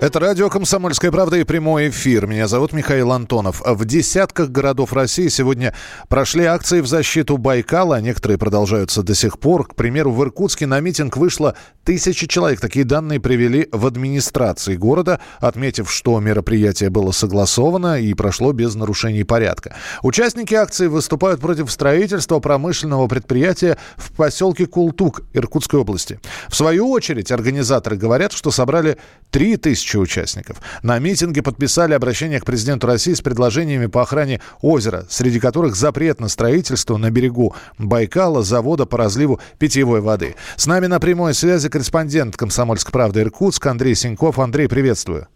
Это радио «Комсомольская правда» и прямой эфир. Меня зовут Михаил Антонов. В десятках городов России сегодня прошли акции в защиту Байкала, некоторые продолжаются до сих пор. К примеру, в Иркутске на митинг вышло тысячи человек. Такие данные привели в администрации города, отметив, что мероприятие было согласовано и прошло без нарушений порядка. Участники акции выступают против строительства промышленного предприятия в поселке Култук Иркутской области. В свою очередь, организаторы говорят, что собрали 3000 тысячи участников. На митинге подписали обращение к президенту России с предложениями по охране озера, среди которых запрет на строительство на берегу Байкала завода по разливу питьевой воды. С нами на прямой связи корреспондент «Комсомольской правды» Иркутск Андрей Синьков. Андрей, приветствую.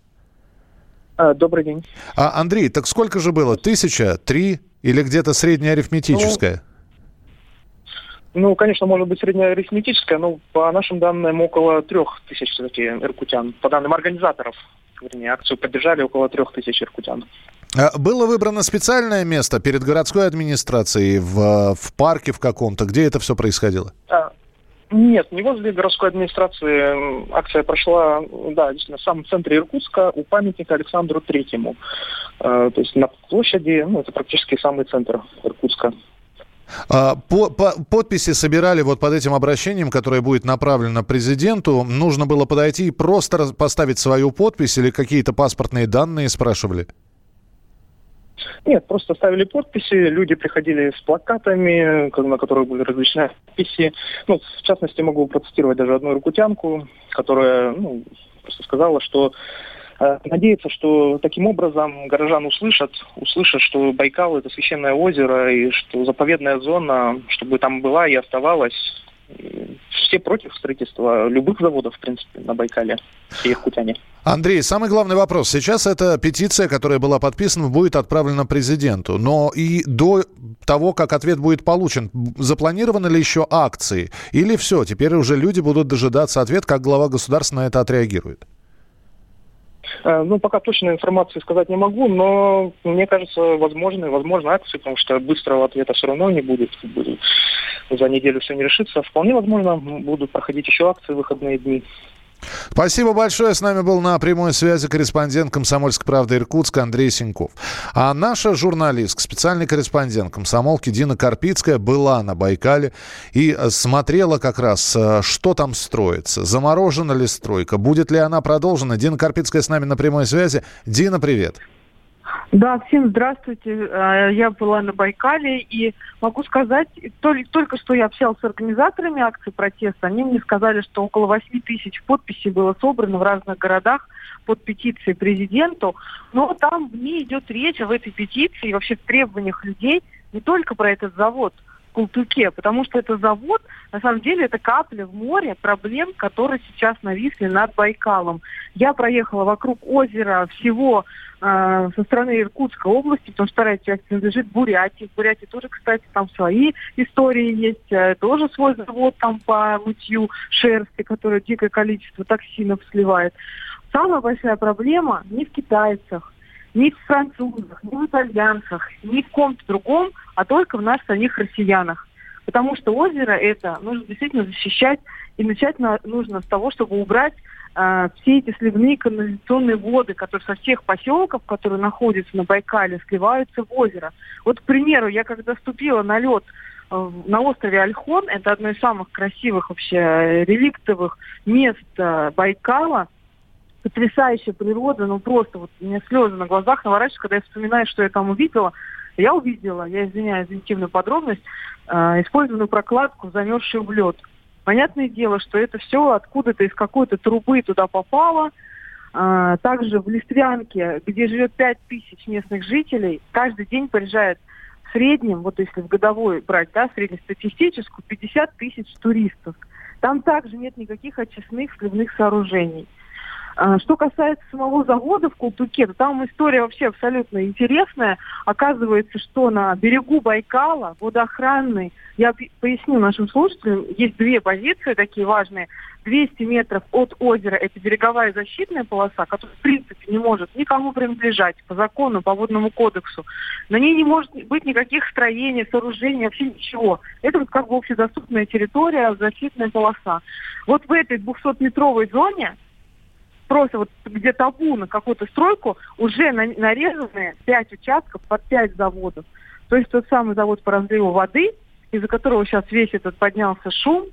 А, добрый день. А, Андрей, так сколько же было? Тысяча? Три? Или где-то средняя арифметическая? Ну, ну, конечно, может быть среднеарифметическая, но по нашим данным около трех тысяч все-таки иркутян. По данным организаторов, вернее, акцию поддержали около трех тысяч иркутян. А было выбрано специальное место перед городской администрацией в, в парке в каком-то, где это все происходило? А, нет, не возле городской администрации. Акция прошла, да, действительно, в самом центре Иркутска, у памятника Александру Третьему. А, то есть на площади, ну, это практически самый центр Иркутска. А, по, по, подписи собирали вот под этим обращением, которое будет направлено президенту. Нужно было подойти и просто поставить свою подпись или какие-то паспортные данные спрашивали? Нет, просто ставили подписи, люди приходили с плакатами, на которых были различные подписи. Ну, в частности, могу процитировать даже одну иркутянку, которая ну, просто сказала, что надеяться, что таким образом горожан услышат, услышат, что Байкал это священное озеро и что заповедная зона, чтобы там была и оставалась. Все против строительства любых заводов, в принципе, на Байкале, все иркутяне. Андрей, самый главный вопрос. Сейчас эта петиция, которая была подписана, будет отправлена президенту. Но и до того, как ответ будет получен, запланированы ли еще акции? Или все, теперь уже люди будут дожидаться ответ, как глава государства на это отреагирует? Э, ну, пока точной информации сказать не могу, но мне кажется, возможны, возможно акции, потому что быстрого ответа все равно не будет. За неделю все не решится. Вполне возможно, будут проходить еще акции в выходные дни. Спасибо большое. С нами был на прямой связи корреспондент «Комсомольской правды» Иркутска Андрей Синьков. А наша журналистка, специальный корреспондент комсомолки Дина Карпицкая была на Байкале и смотрела как раз, э, что там строится. Заморожена ли стройка? Будет ли она продолжена? Дина Карпицкая с нами на прямой связи. Дина, привет. Да, всем здравствуйте. Э, я была на Байкале и могу сказать, только что я общалась с организаторами акции протеста, они мне сказали, что около 8 тысяч подписей было собрано в разных городах под петицией президенту, но там в ней идет речь в этой петиции и вообще в требованиях людей не только про этот завод, Култуке, потому что это завод, на самом деле, это капля в море проблем, которые сейчас нависли над Байкалом. Я проехала вокруг озера всего э, со стороны Иркутской области, потому что вторая часть принадлежит Бурятии. В Бурятии тоже, кстати, там свои истории есть, э, тоже свой завод там по мытью шерсти, который дикое количество токсинов сливает. Самая большая проблема не в китайцах, ни в французах, ни в итальянцах, ни в ком-то другом, а только в нас самих россиянах. Потому что озеро это нужно действительно защищать, и начать нужно с того, чтобы убрать э, все эти сливные канализационные воды, которые со всех поселков, которые находятся на Байкале, сливаются в озеро. Вот, к примеру, я когда ступила на лед э, на острове Альхон, это одно из самых красивых вообще реликтовых мест э, Байкала, потрясающая природа, ну просто вот у меня слезы на глазах наворачиваются, когда я вспоминаю, что я там увидела. Я увидела, я извиняюсь за интимную подробность, э, использованную прокладку, замерзшую в лед. Понятное дело, что это все откуда-то из какой-то трубы туда попало. Э, также в Листвянке, где живет 5 тысяч местных жителей, каждый день приезжает в среднем, вот если в годовой брать, да, среднестатистическую, 50 тысяч туристов. Там также нет никаких очистных сливных сооружений. А, что касается самого завода в Култуке, то там история вообще абсолютно интересная. Оказывается, что на берегу Байкала водоохранный, я поясню нашим слушателям, есть две позиции такие важные. 200 метров от озера это береговая защитная полоса, которая в принципе не может никому принадлежать по закону, по водному кодексу. На ней не может быть никаких строений, сооружений, вообще ничего. Это вот как бы общедоступная территория, защитная полоса. Вот в этой 200-метровой зоне просто вот где табу на какую-то стройку, уже нарезаны пять участков под пять заводов. То есть тот самый завод по разливу воды, из-за которого сейчас весь этот поднялся шум,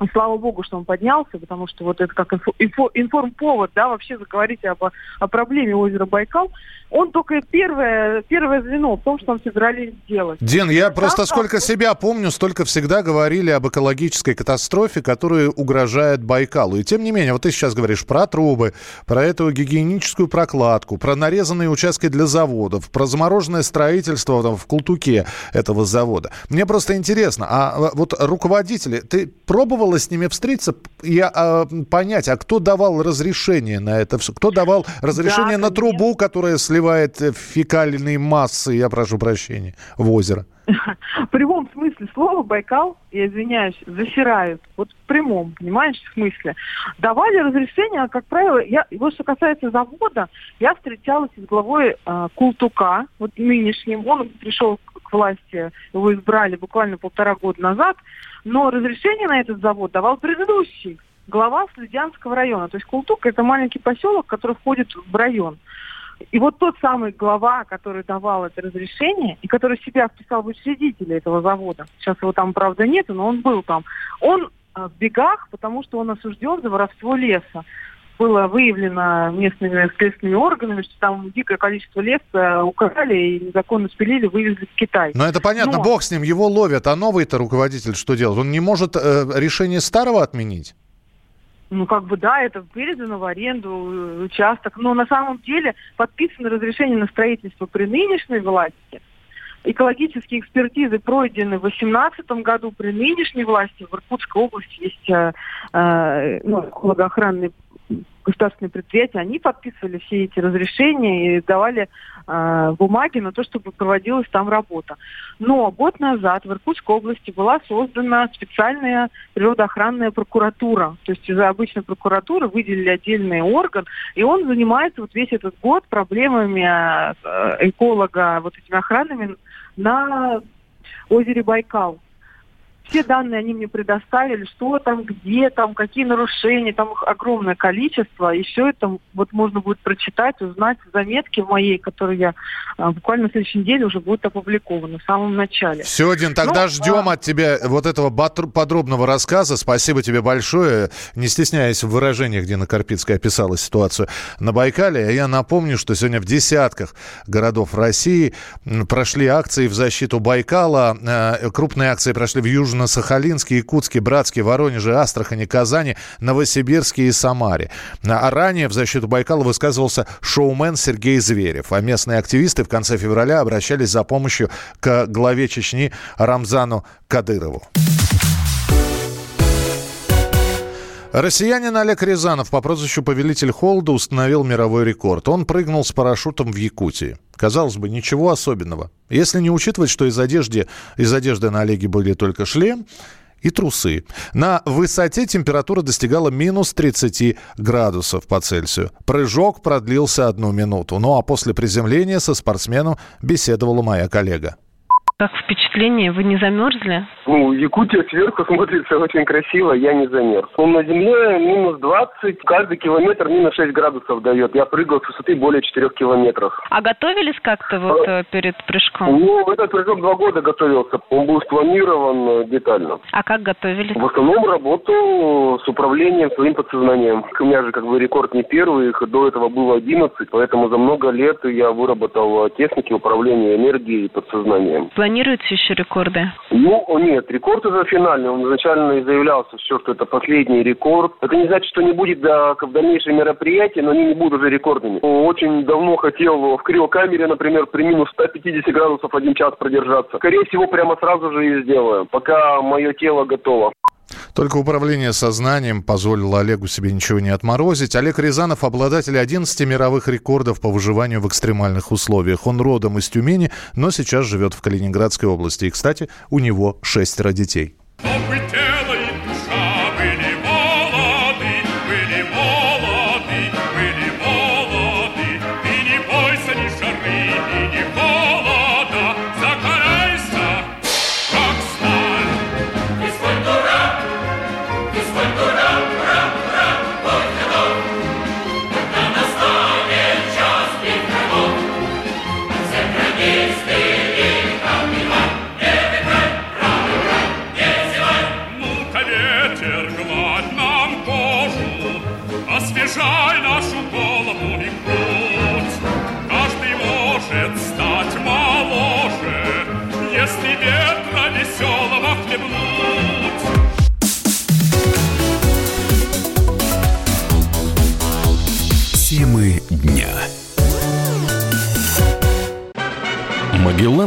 и слава богу, что он поднялся, потому что вот это как инфо, инфо, информповод, да, вообще заговорить об, о проблеме озера Байкал, он только первое, первое звено в том, что он собирались сделать. Дин, я просто сколько себя помню, столько всегда говорили об экологической катастрофе, которая угрожает Байкалу. И тем не менее, вот ты сейчас говоришь про трубы, про эту гигиеническую прокладку, про нарезанные участки для заводов, про замороженное строительство там, в Култуке этого завода. Мне просто интересно, а вот руководители, ты пробовала с ними встретиться и а, понять, а кто давал разрешение на это все? Кто давал разрешение да, на трубу, которая выливает э, фекальные массы, я прошу прощения, в озеро? В прямом смысле слова Байкал, я извиняюсь, засирают. Вот в прямом, понимаешь, смысле. Давали разрешение, как правило, я, вот что касается завода, я встречалась с главой э, Култука, вот нынешним, он пришел власти, его избрали буквально полтора года назад, но разрешение на этот завод давал предыдущий глава Слюдянского района. То есть Култук это маленький поселок, который входит в район. И вот тот самый глава, который давал это разрешение, и который себя вписал в учредители этого завода, сейчас его там, правда, нет, но он был там, он э, в бегах, потому что он осужден за воровство леса. Было выявлено местными следственными органами, что там дикое количество леса украли и незаконно спилили, вывезли в Китай. Но это понятно, Но... бог с ним, его ловят, а новый-то руководитель что делает? Он не может э, решение старого отменить? Ну, как бы, да, это передано в аренду э, участок. Но на самом деле подписано разрешение на строительство при нынешней власти. Экологические экспертизы пройдены в 2018 году при нынешней власти. В Иркутской области есть э, э, ну, экологоохранные государственные предприятия, они подписывали все эти разрешения и давали э, бумаги на то, чтобы проводилась там работа. Но год назад в Иркутской области была создана специальная природоохранная прокуратура. То есть из обычной прокуратуры выделили отдельный орган, и он занимается вот весь этот год проблемами э, эколога, вот этими охранами на озере Байкал все данные они мне предоставили, что там, где там, какие нарушения, там их огромное количество, и все это вот можно будет прочитать, узнать в заметке моей, которую я а, буквально на следующей неделе уже будет опубликована в самом начале. Все, Дин, тогда ну, ждем а... от тебя вот этого подробного рассказа. Спасибо тебе большое. Не стесняясь в выражениях, Дина Карпицкая описала ситуацию на Байкале. Я напомню, что сегодня в десятках городов России прошли акции в защиту Байкала. Э, крупные акции прошли в Южном на Сахалинске, Якутске, Братске, Воронеже, Астрахани, Казани, Новосибирске и Самаре. А ранее в защиту Байкала высказывался шоумен Сергей Зверев. А местные активисты в конце февраля обращались за помощью к главе Чечни Рамзану Кадырову. Россиянин Олег Рязанов по прозвищу «Повелитель Холода» установил мировой рекорд. Он прыгнул с парашютом в Якутии. Казалось бы, ничего особенного. Если не учитывать, что из одежды, из одежды на Олеге были только шлем и трусы. На высоте температура достигала минус 30 градусов по Цельсию. Прыжок продлился одну минуту. Ну а после приземления со спортсменом беседовала моя коллега. Как впечатление? Вы не замерзли? Ну, Якутия сверху смотрится очень красиво, я не замерз. Ну, на земле минус 20, каждый километр минус 6 градусов дает. Я прыгал с высоты более 4 километров. А готовились как-то вот а, перед прыжком? Ну, этот прыжок два года готовился. Он был спланирован э, детально. А как готовились? В основном работу с управлением своим подсознанием. У меня же как бы рекорд не первый, их до этого было 11, поэтому за много лет я выработал техники управления энергией и подсознанием планируются еще рекорды? Ну, нет, рекорд уже финальный. Он изначально заявлялся все, что это последний рекорд. Это не значит, что не будет да, в дальнейшие мероприятия, но они не будут уже рекордными. Очень давно хотел в криокамере, например, при минус 150 градусов один час продержаться. Скорее всего, прямо сразу же и сделаю, пока мое тело готово. Только управление сознанием позволило Олегу себе ничего не отморозить. Олег Рязанов – обладатель 11 мировых рекордов по выживанию в экстремальных условиях. Он родом из Тюмени, но сейчас живет в Калининградской области. И, кстати, у него шестеро детей.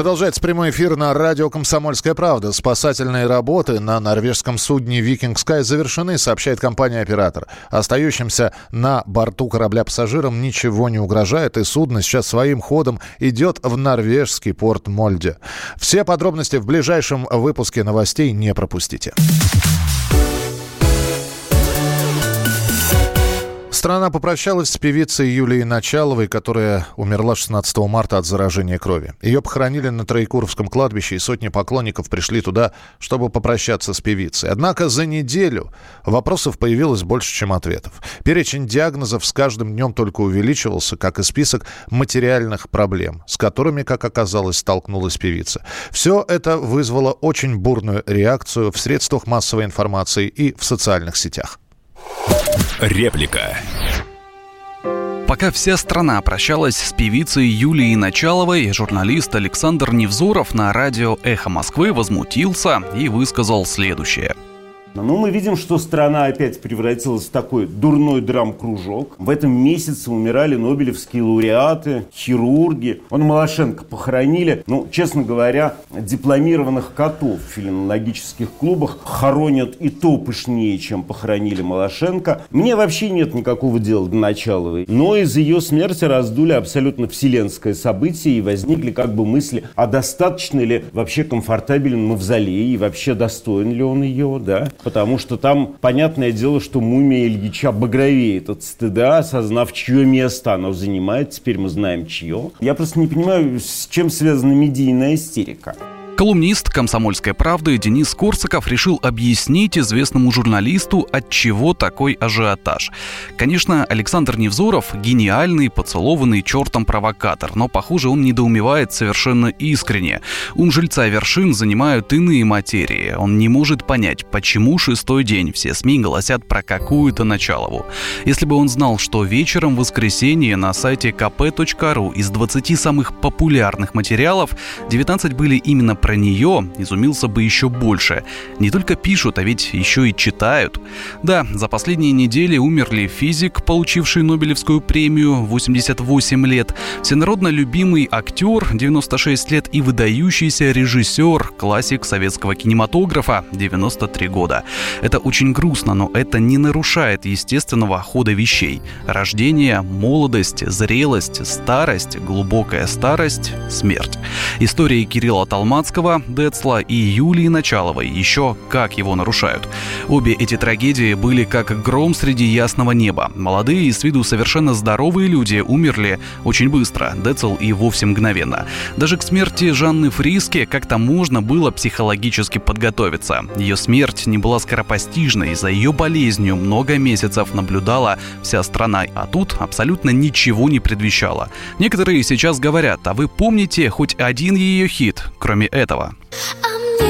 Продолжается прямой эфир на радио «Комсомольская правда». Спасательные работы на норвежском судне «Викинг Скай» завершены, сообщает компания-оператор. Остающимся на борту корабля пассажирам ничего не угрожает, и судно сейчас своим ходом идет в норвежский порт Мольде. Все подробности в ближайшем выпуске новостей не пропустите. Страна попрощалась с певицей Юлией Началовой, которая умерла 16 марта от заражения крови. Ее похоронили на Троекуровском кладбище, и сотни поклонников пришли туда, чтобы попрощаться с певицей. Однако за неделю вопросов появилось больше, чем ответов. Перечень диагнозов с каждым днем только увеличивался, как и список материальных проблем, с которыми, как оказалось, столкнулась певица. Все это вызвало очень бурную реакцию в средствах массовой информации и в социальных сетях. Реплика. Пока вся страна прощалась с певицей Юлией Началовой, журналист Александр Невзоров на радио «Эхо Москвы» возмутился и высказал следующее – но мы видим, что страна опять превратилась в такой дурной драм-кружок. В этом месяце умирали нобелевские лауреаты, хирурги. Он Малашенко похоронили. Ну, честно говоря, дипломированных котов в филинологических клубах хоронят и то пышнее, чем похоронили Малашенко. Мне вообще нет никакого дела до Началовой. Но из ее смерти раздули абсолютно вселенское событие и возникли как бы мысли, а достаточно ли вообще комфортабелен мавзолей и вообще достоин ли он ее, да? Потому что там, понятное дело, что мумия Ильича багровеет от стыда, осознав, чье место она занимает. Теперь мы знаем, чье. Я просто не понимаю, с чем связана медийная истерика. Колумнист «Комсомольской правды» Денис Корсаков решил объяснить известному журналисту, от чего такой ажиотаж. Конечно, Александр Невзоров – гениальный, поцелованный чертом провокатор, но, похоже, он недоумевает совершенно искренне. Ум жильца вершин занимают иные материи. Он не может понять, почему шестой день все СМИ голосят про какую-то Началову. Если бы он знал, что вечером в воскресенье на сайте kp.ru из 20 самых популярных материалов 19 были именно про про нее изумился бы еще больше. Не только пишут, а ведь еще и читают. Да, за последние недели умерли физик, получивший Нобелевскую премию 88 лет, всенародно любимый актер 96 лет и выдающийся режиссер, классик советского кинематографа 93 года. Это очень грустно, но это не нарушает естественного хода вещей. Рождение, молодость, зрелость, старость, глубокая старость, смерть. История Кирилла Талмацкого Высоцкого, Децла и Юлии Началовой еще как его нарушают. Обе эти трагедии были как гром среди ясного неба. Молодые и с виду совершенно здоровые люди умерли очень быстро, Децл и вовсе мгновенно. Даже к смерти Жанны Фриске как-то можно было психологически подготовиться. Ее смерть не была скоропостижной, за ее болезнью много месяцев наблюдала вся страна, а тут абсолютно ничего не предвещало. Некоторые сейчас говорят, а вы помните хоть один ее хит, кроме этого? этого.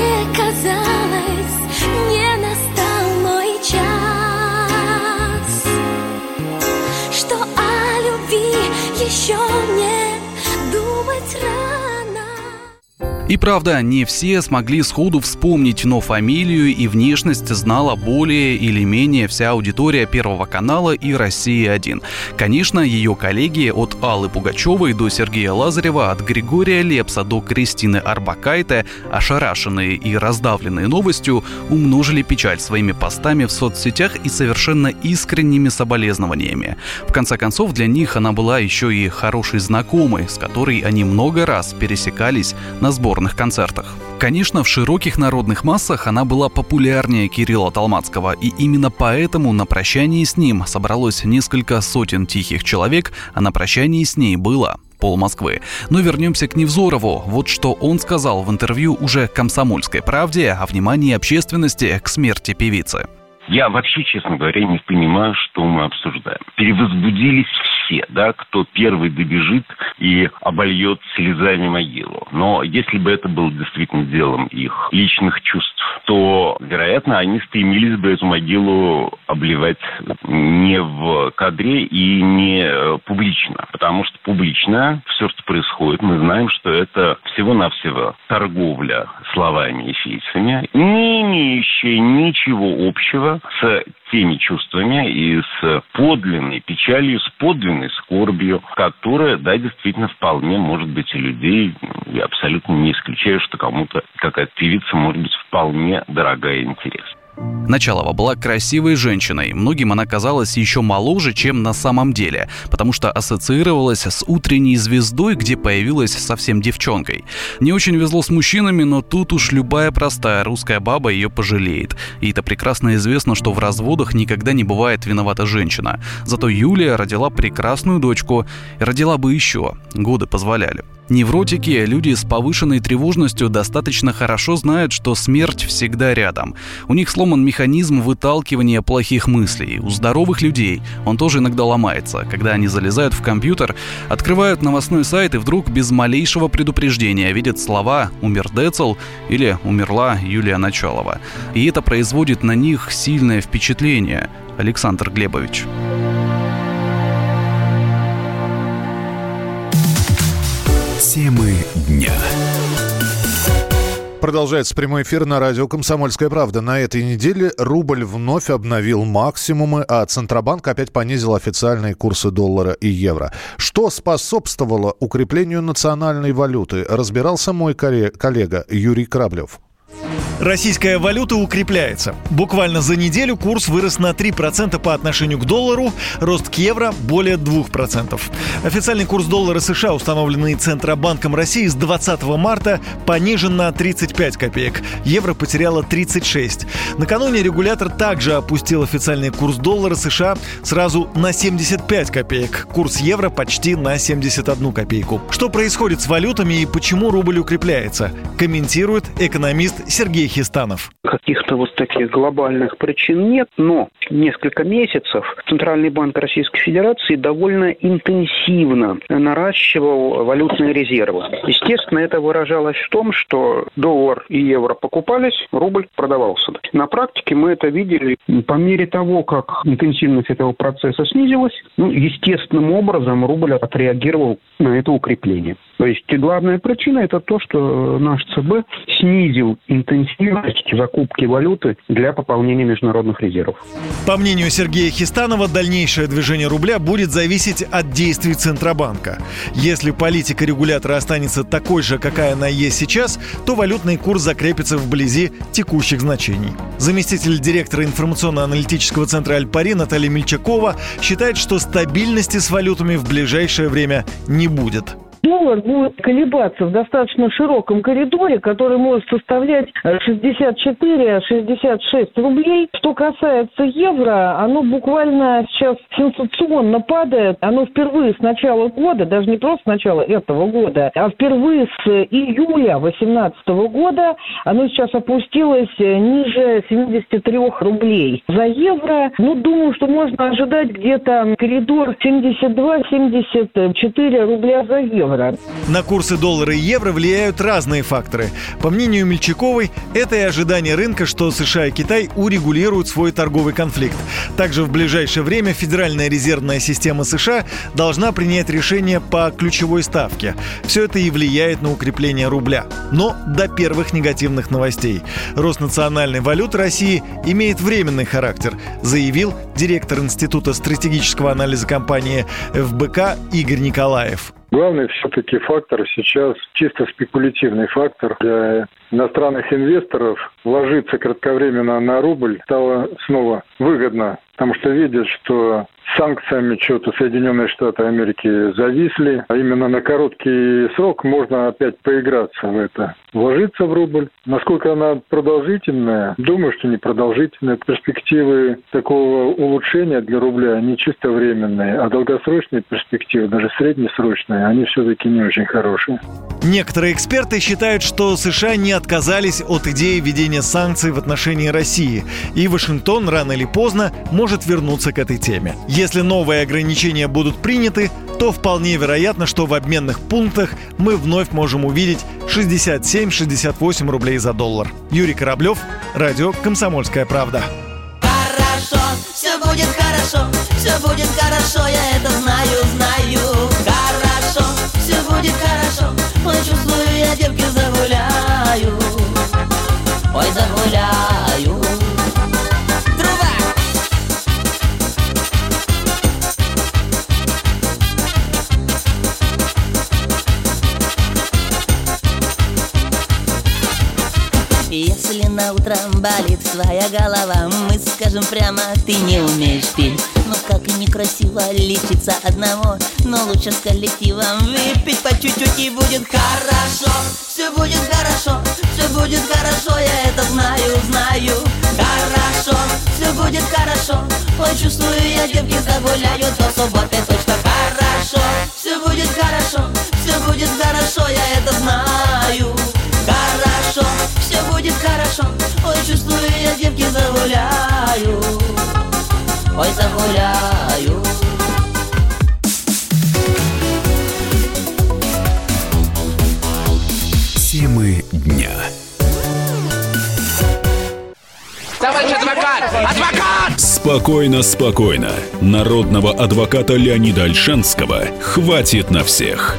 И правда, не все смогли сходу вспомнить, но фамилию и внешность знала более или менее вся аудитория Первого канала и России-1. Конечно, ее коллеги от Аллы Пугачевой до Сергея Лазарева, от Григория Лепса до Кристины Арбакайте, ошарашенные и раздавленные новостью, умножили печаль своими постами в соцсетях и совершенно искренними соболезнованиями. В конце концов, для них она была еще и хорошей знакомой, с которой они много раз пересекались на сбор сборных концертах. Конечно, в широких народных массах она была популярнее Кирилла Талмацкого, и именно поэтому на прощании с ним собралось несколько сотен тихих человек, а на прощании с ней было пол Москвы. Но вернемся к Невзорову. Вот что он сказал в интервью уже «Комсомольской правде» о внимании общественности к смерти певицы. Я вообще, честно говоря, не понимаю, что мы обсуждаем. Перевозбудились все, да, кто первый добежит и обольет слезами могилу. Но если бы это было действительно делом их личных чувств, то, вероятно, они стремились бы эту могилу обливать не в кадре и не э, публично. Потому что публично все, что происходит, мы знаем, что это всего-навсего торговля словами и фейсами, не имеющая ничего общего с теми чувствами и с подлинной печалью, с подлинной скорбью, которая, да, действительно вполне может быть у людей. Я абсолютно не исключаю, что кому-то какая-то певица может быть вполне дорогая и интересна. Началова была красивой женщиной. Многим она казалась еще моложе, чем на самом деле, потому что ассоциировалась с утренней звездой, где появилась совсем девчонкой. Не очень везло с мужчинами, но тут уж любая простая русская баба ее пожалеет. И это прекрасно известно, что в разводах никогда не бывает виновата женщина. Зато Юлия родила прекрасную дочку родила бы еще. Годы позволяли. Невротики, люди с повышенной тревожностью достаточно хорошо знают, что смерть всегда рядом. У них сломан механизм выталкивания плохих мыслей. У здоровых людей он тоже иногда ломается, когда они залезают в компьютер, открывают новостной сайт и вдруг без малейшего предупреждения видят слова «умер Децл» или «умерла Юлия Началова». И это производит на них сильное впечатление. Александр Глебович. Темы дня. Продолжается прямой эфир на радио «Комсомольская правда». На этой неделе рубль вновь обновил максимумы, а Центробанк опять понизил официальные курсы доллара и евро. Что способствовало укреплению национальной валюты, разбирался мой коллега Юрий Краблев. Российская валюта укрепляется. Буквально за неделю курс вырос на 3% по отношению к доллару, рост к евро более 2%. Официальный курс доллара США, установленный Центробанком России с 20 марта, понижен на 35 копеек. Евро потеряло 36. Накануне регулятор также опустил официальный курс доллара США сразу на 75 копеек. Курс евро почти на 71 копейку. Что происходит с валютами и почему рубль укрепляется, комментирует экономист Сергей Хистанов. Каких-то вот таких глобальных причин нет, но несколько месяцев Центральный банк Российской Федерации довольно интенсивно наращивал валютные резервы. Естественно, это выражалось в том, что доллар и евро покупались, рубль продавался. На практике мы это видели по мере того, как интенсивность этого процесса снизилась, ну, естественным образом рубль отреагировал на это укрепление. То есть главная причина это то, что наш ЦБ снизил интенсивность закупки валюты для пополнения международных резервов. По мнению Сергея Хистанова, дальнейшее движение рубля будет зависеть от действий Центробанка. Если политика регулятора останется такой же, какая она есть сейчас, то валютный курс закрепится вблизи текущих значений. Заместитель директора информационно-аналитического центра «Альпари» Наталья Мельчакова считает, что стабильности с валютами в ближайшее время не будет доллар будет колебаться в достаточно широком коридоре, который может составлять 64-66 рублей. Что касается евро, оно буквально сейчас сенсационно падает. Оно впервые с начала года, даже не просто с начала этого года, а впервые с июля 2018 года, оно сейчас опустилось ниже 73 рублей. За евро, ну, думаю, что можно ожидать где-то коридор 72-74 рубля за евро евро. На курсы доллара и евро влияют разные факторы. По мнению Мельчаковой, это и ожидание рынка, что США и Китай урегулируют свой торговый конфликт. Также в ближайшее время Федеральная резервная система США должна принять решение по ключевой ставке. Все это и влияет на укрепление рубля. Но до первых негативных новостей. Рост национальной валюты России имеет временный характер, заявил директор Института стратегического анализа компании ФБК Игорь Николаев. Главный все-таки фактор сейчас чисто спекулятивный фактор для иностранных инвесторов. Вложиться кратковременно на рубль стало снова выгодно, потому что видят, что санкциями что-то Соединенные Штаты Америки зависли. А именно на короткий срок можно опять поиграться в это. Вложиться в рубль. Насколько она продолжительная? Думаю, что не продолжительная. Перспективы такого улучшения для рубля, они чисто временные. А долгосрочные перспективы, даже среднесрочные, они все-таки не очень хорошие. Некоторые эксперты считают, что США не отказались от идеи введения санкций в отношении России, и Вашингтон рано или поздно может вернуться к этой теме. Если новые ограничения будут приняты, то вполне вероятно, что в обменных пунктах мы вновь можем увидеть 67-68 рублей за доллар. Юрий Кораблев, радио «Комсомольская правда». Хорошо, все будет хорошо, все будет хорошо, я это знаю, знаю. Хорошо, все будет хорошо, ой, чувствую, я девки загуляю, ой, загуляю. Если на утро болит твоя голова. Мы скажем прямо, ты не умеешь петь. Ну как некрасиво лечиться одного Но лучше с коллективом. Выпить по чуть-чуть и будет хорошо. Все будет хорошо, все будет хорошо, я это знаю, знаю. Хорошо, все будет хорошо. Ой, чувствую, я девки загуляю до субботы точно хорошо Все будет хорошо, все будет хорошо, я это знаю чувствую, я девки загуляю Ой, загуляю Темы дня. Товарищ адвокат! Адвокат! Спокойно, спокойно. Народного адвоката Леонида Альшанского хватит на всех.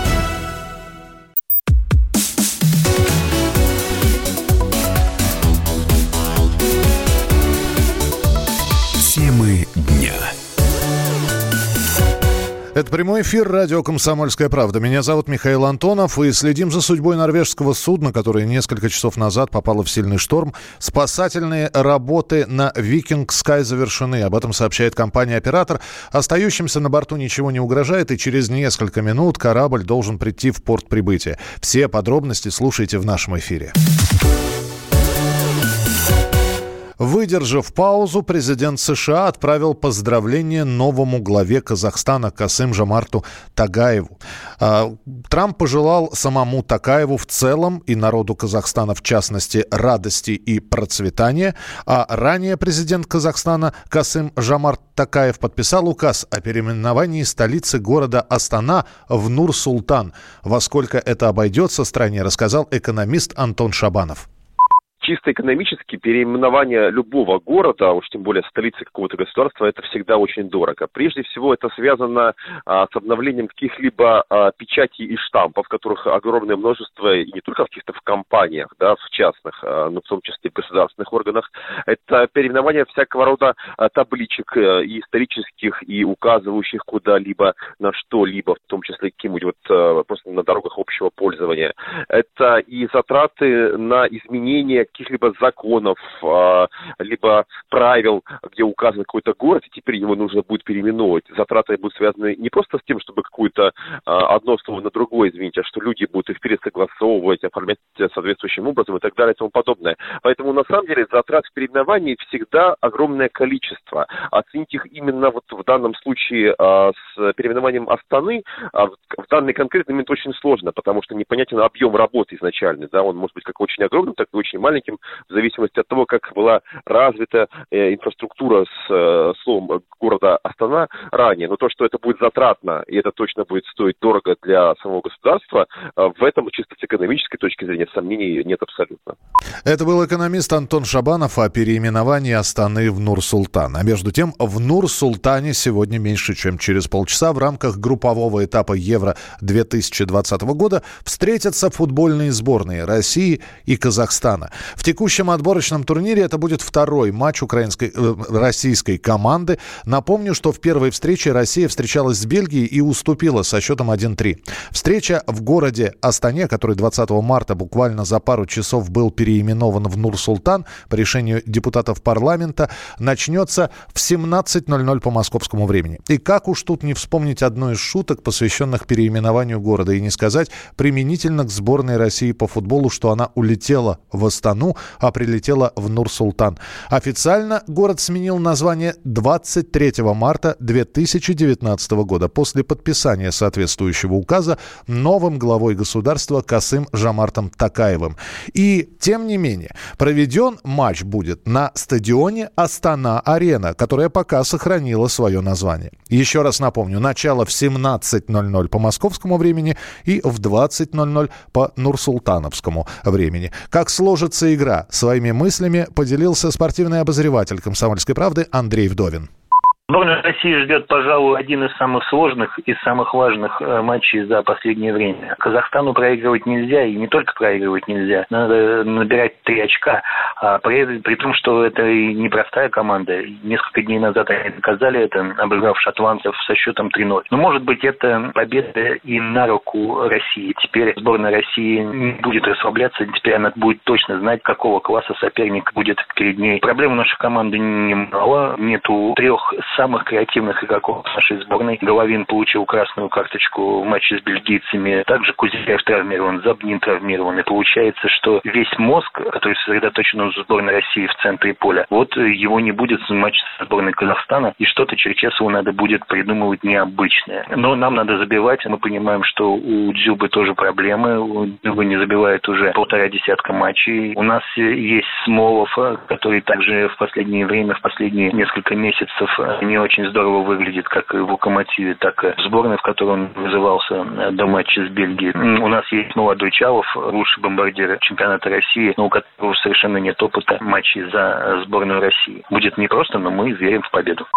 Это прямой эфир радио «Комсомольская правда». Меня зовут Михаил Антонов, и следим за судьбой норвежского судна, которое несколько часов назад попало в сильный шторм. Спасательные работы на «Викинг Скай» завершены. Об этом сообщает компания-оператор. Остающимся на борту ничего не угрожает, и через несколько минут корабль должен прийти в порт прибытия. Все подробности слушайте в нашем эфире. Выдержав паузу, президент США отправил поздравление новому главе Казахстана Касым Жамарту Тагаеву. А, Трамп пожелал самому Такаеву в целом и народу Казахстана в частности радости и процветания, а ранее президент Казахстана Касым Жамарт Такаев подписал указ о переименовании столицы города Астана в Нур-Султан. Во сколько это обойдется стране, рассказал экономист Антон Шабанов чисто экономически переименование любого города, а уж тем более столицы какого-то государства, это всегда очень дорого. Прежде всего это связано а, с обновлением каких-либо а, печатей и штампов, которых огромное множество, и не только в каких-то в компаниях, да, в частных, а, но в том числе в государственных органах. Это переименование всякого рода а, табличек а, и исторических, и указывающих куда-либо на что-либо, в том числе каким-нибудь вот а, просто на дорогах общего пользования. Это и затраты на изменение каких-либо законов, а, либо правил, где указан какой-то город, и теперь его нужно будет переименовывать. Затраты будут связаны не просто с тем, чтобы какое-то а, одно слово на другое изменить, а что люди будут их пересогласовывать, оформлять соответствующим образом и так далее и тому подобное. Поэтому, на самом деле, затрат в переименовании всегда огромное количество. Оценить их именно вот в данном случае а, с переименованием Астаны в данный конкретный момент очень сложно, потому что непонятен объем работы изначальный, да, он может быть как очень огромным, так и очень маленьким, маленьким, в зависимости от того, как была развита э, инфраструктура с э, словом города Астана ранее. Но то, что это будет затратно, и это точно будет стоить дорого для самого государства, э, в этом чисто с экономической точки зрения сомнений нет абсолютно. Это был экономист Антон Шабанов о переименовании Астаны в Нур-Султан. А между тем, в Нур-Султане сегодня меньше, чем через полчаса в рамках группового этапа Евро-2020 года встретятся футбольные сборные России и Казахстана. В текущем отборочном турнире это будет второй матч украинской, э, российской команды. Напомню, что в первой встрече Россия встречалась с Бельгией и уступила со счетом 1-3. Встреча в городе Астане, который 20 марта буквально за пару часов был переименован в Нур-Султан по решению депутатов парламента, начнется в 17.00 по московскому времени. И как уж тут не вспомнить одну из шуток, посвященных переименованию города, и не сказать применительно к сборной России по футболу, что она улетела в Астану, а прилетела в Нур-Султан. Официально город сменил название 23 марта 2019 года после подписания соответствующего указа новым главой государства Касым Жамартом Такаевым. И, тем не менее, проведен матч будет на стадионе Астана-Арена, которая пока сохранила свое название. Еще раз напомню, начало в 17.00 по московскому времени и в 20.00 по Нурсултановскому времени. Как сложится игра? Своими мыслями поделился спортивный обозреватель «Комсомольской правды» Андрей Вдовин. Сборная России ждет, пожалуй, один из самых сложных и самых важных э, матчей за последнее время. Казахстану проигрывать нельзя, и не только проигрывать нельзя. Надо набирать три очка. А при, при том, что это и непростая команда. Несколько дней назад они доказали это, обыграв шотландцев со счетом 3-0. Но, может быть, это победа и на руку России. Теперь сборная России не будет расслабляться. Теперь она будет точно знать, какого класса соперник будет перед ней. Проблем у нашей команды немало. Нету трех креативных игроков нашей сборной. Головин получил красную карточку в матче с бельгийцами. Также Кузяев травмирован, Забнин травмирован. И получается, что весь мозг, который сосредоточен у сборной России в центре поля, вот его не будет в матче со сборной Казахстана. И что-то Черчесову надо будет придумывать необычное. Но нам надо забивать. Мы понимаем, что у Дзюбы тоже проблемы. У Дзюбы не забивает уже полтора десятка матчей. У нас есть Смолов, который также в последнее время, в последние несколько месяцев не очень здорово выглядит как в «Локомотиве», так и в сборной, в которой он вызывался до матча с Бельгией. У нас есть молодой Чалов, лучший бомбардир чемпионата России, но у которого совершенно нет опыта матчей за сборную России. Будет непросто, но мы верим в победу.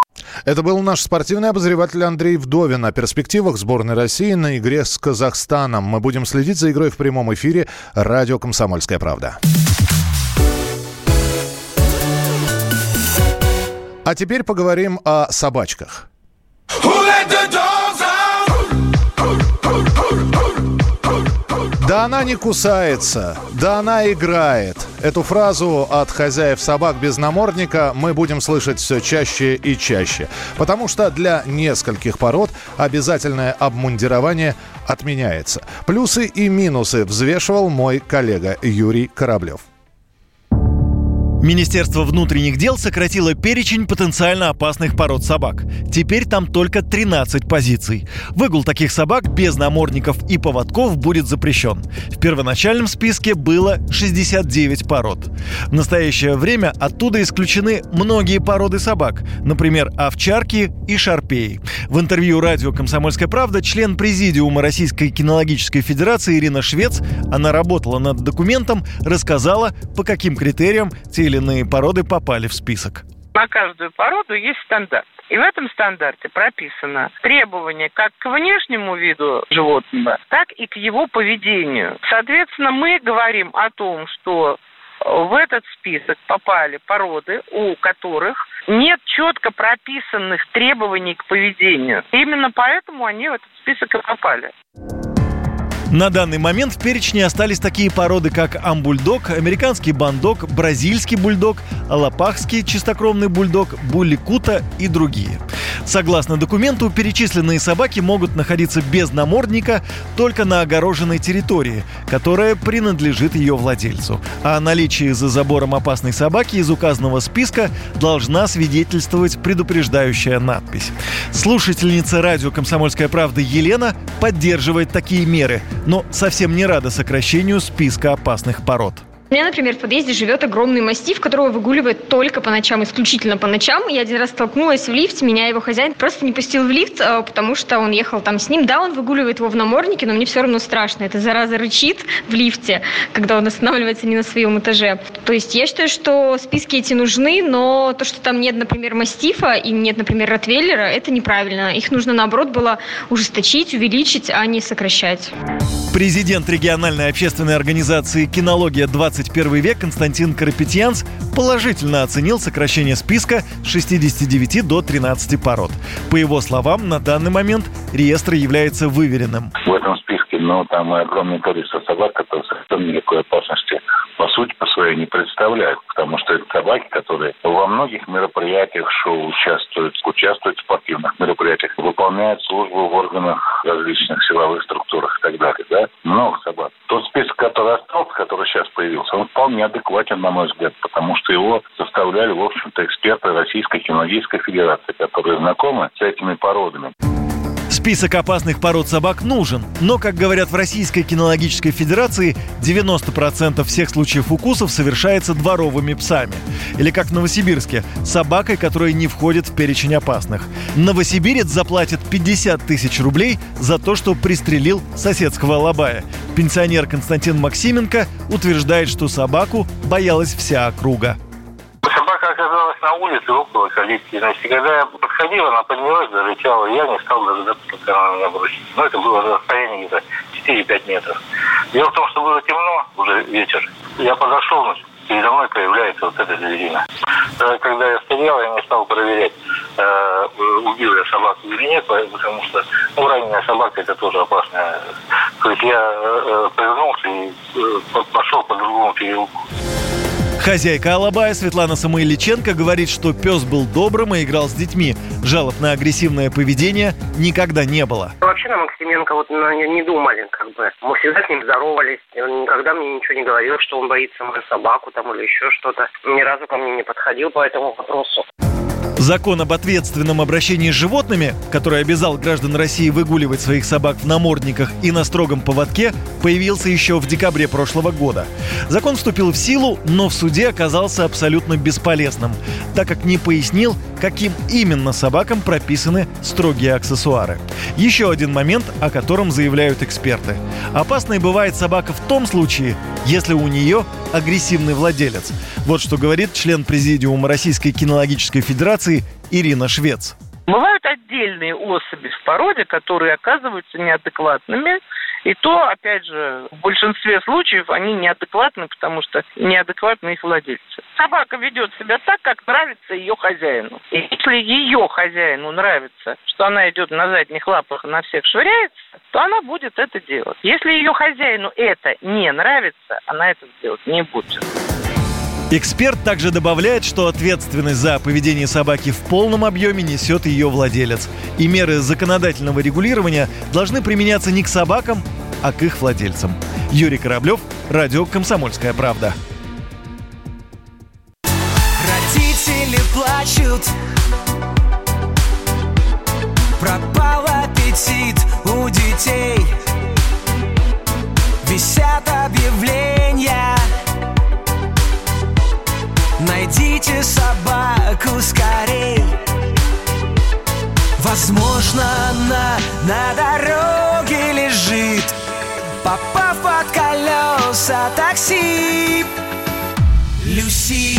Это был наш спортивный обозреватель Андрей Вдовин о перспективах сборной России на игре с Казахстаном. Мы будем следить за игрой в прямом эфире «Радио Комсомольская правда». А теперь поговорим о собачках. Да она не кусается, да она играет. Эту фразу от хозяев собак без намордника мы будем слышать все чаще и чаще. Потому что для нескольких пород обязательное обмундирование отменяется. Плюсы и минусы взвешивал мой коллега Юрий Кораблев. Министерство внутренних дел сократило перечень потенциально опасных пород собак. Теперь там только 13 позиций. Выгул таких собак без намордников и поводков будет запрещен. В первоначальном списке было 69 пород. В настоящее время оттуда исключены многие породы собак, например, овчарки и шарпеи. В интервью радио «Комсомольская правда» член президиума Российской кинологической федерации Ирина Швец, она работала над документом, рассказала, по каким критериям те или иные породы попали в список. На каждую породу есть стандарт. И в этом стандарте прописано требование как к внешнему виду животного, так и к его поведению. Соответственно, мы говорим о том, что в этот список попали породы, у которых нет четко прописанных требований к поведению. Именно поэтому они в этот список и попали. На данный момент в перечне остались такие породы, как амбульдог, американский бандок, бразильский бульдог, алапахский чистокровный бульдог, булликута и другие. Согласно документу, перечисленные собаки могут находиться без намордника только на огороженной территории, которая принадлежит ее владельцу. О наличии за забором опасной собаки из указанного списка должна свидетельствовать предупреждающая надпись. Слушательница радио «Комсомольская правда» Елена поддерживает такие меры, но совсем не рада сокращению списка опасных пород. У меня, например, в подъезде живет огромный мастиф, которого выгуливает только по ночам, исключительно по ночам. Я один раз столкнулась в лифте, меня его хозяин просто не пустил в лифт, а, потому что он ехал там с ним. Да, он выгуливает его в наморднике, но мне все равно страшно. Эта зараза рычит в лифте, когда он останавливается не на своем этаже. То есть я считаю, что списки эти нужны, но то, что там нет, например, мастифа и нет, например, ротвейлера, это неправильно. Их нужно, наоборот, было ужесточить, увеличить, а не сокращать. Президент региональной общественной организации «Кинология 21 век» Константин Карапетьянс положительно оценил сокращение списка с 69 до 13 пород. По его словам, на данный момент реестр является выверенным. В этом списке, ну, там огромное количество собак, которые совершенно никакой опасности по сути по своей не представляют, потому что это собаки, которые во многих мероприятиях шоу участвуют, участвуют в спортивных мероприятиях, выполняют службу в органах различных силовых структурах и так далее, да? Много собак. Тот список, который остался, который сейчас появился, он вполне адекватен, на мой взгляд, потому что его составляли, в общем-то, эксперты Российской кинологической федерации, которые знакомы с этими породами. Список опасных пород собак нужен, но, как говорят в Российской кинологической федерации, 90% всех случаев укусов совершается дворовыми псами. Или как в Новосибирске, собакой, которая не входит в перечень опасных. Новосибирец заплатит 50 тысяч рублей за то, что пристрелил соседского лобая. Пенсионер Константин Максименко утверждает, что собаку боялась вся округа собака оказалась на улице около калитки. Значит, когда я подходил, она поднялась, зарычала. Я не стал дожидаться, пока она меня бросит. Но это было на расстоянии где-то 4-5 метров. Дело в том, что было темно, уже вечер. Я подошел, значит, передо мной появляется вот эта зверина. Когда я стоял, я не стал проверять, э, убил я собаку или нет, потому что ну, раненая собака это тоже опасная. То есть я э, э повернулся и э, пошел по другому переулку. Хозяйка Алабая Светлана Самойличенко говорит, что пес был добрым и играл с детьми. Жалоб на агрессивное поведение никогда не было. Вообще на Максименко вот не думали, как бы. Мы всегда с ним здоровались. Он никогда мне ничего не говорил, что он боится мою собаку там или еще что-то. Ни разу ко мне не подходил по этому вопросу. Закон об ответственном обращении с животными, который обязал граждан России выгуливать своих собак в намордниках и на строгом поводке, появился еще в декабре прошлого года. Закон вступил в силу, но в суде оказался абсолютно бесполезным, так как не пояснил, каким именно собакам прописаны строгие аксессуары. Еще один момент, о котором заявляют эксперты. Опасной бывает собака в том случае, если у нее агрессивный владелец. Вот что говорит член президиума Российской кинологической федерации Ирина Швец. Бывают отдельные особи в породе, которые оказываются неадекватными, и то, опять же, в большинстве случаев они неадекватны, потому что неадекватны их владельцы. Собака ведет себя так, как нравится ее хозяину. И если ее хозяину нравится, что она идет на задних лапах и на всех швыряется, то она будет это делать. Если ее хозяину это не нравится, она это делать не будет. Эксперт также добавляет, что ответственность за поведение собаки в полном объеме несет ее владелец. И меры законодательного регулирования должны применяться не к собакам, а к их владельцам. Юрий Кораблев, Радио «Комсомольская правда». Родители плачут, пропал аппетит у детей. Висят объявления – Найдите собаку скорей. Возможно, она на дороге лежит Попав под колеса такси. Люси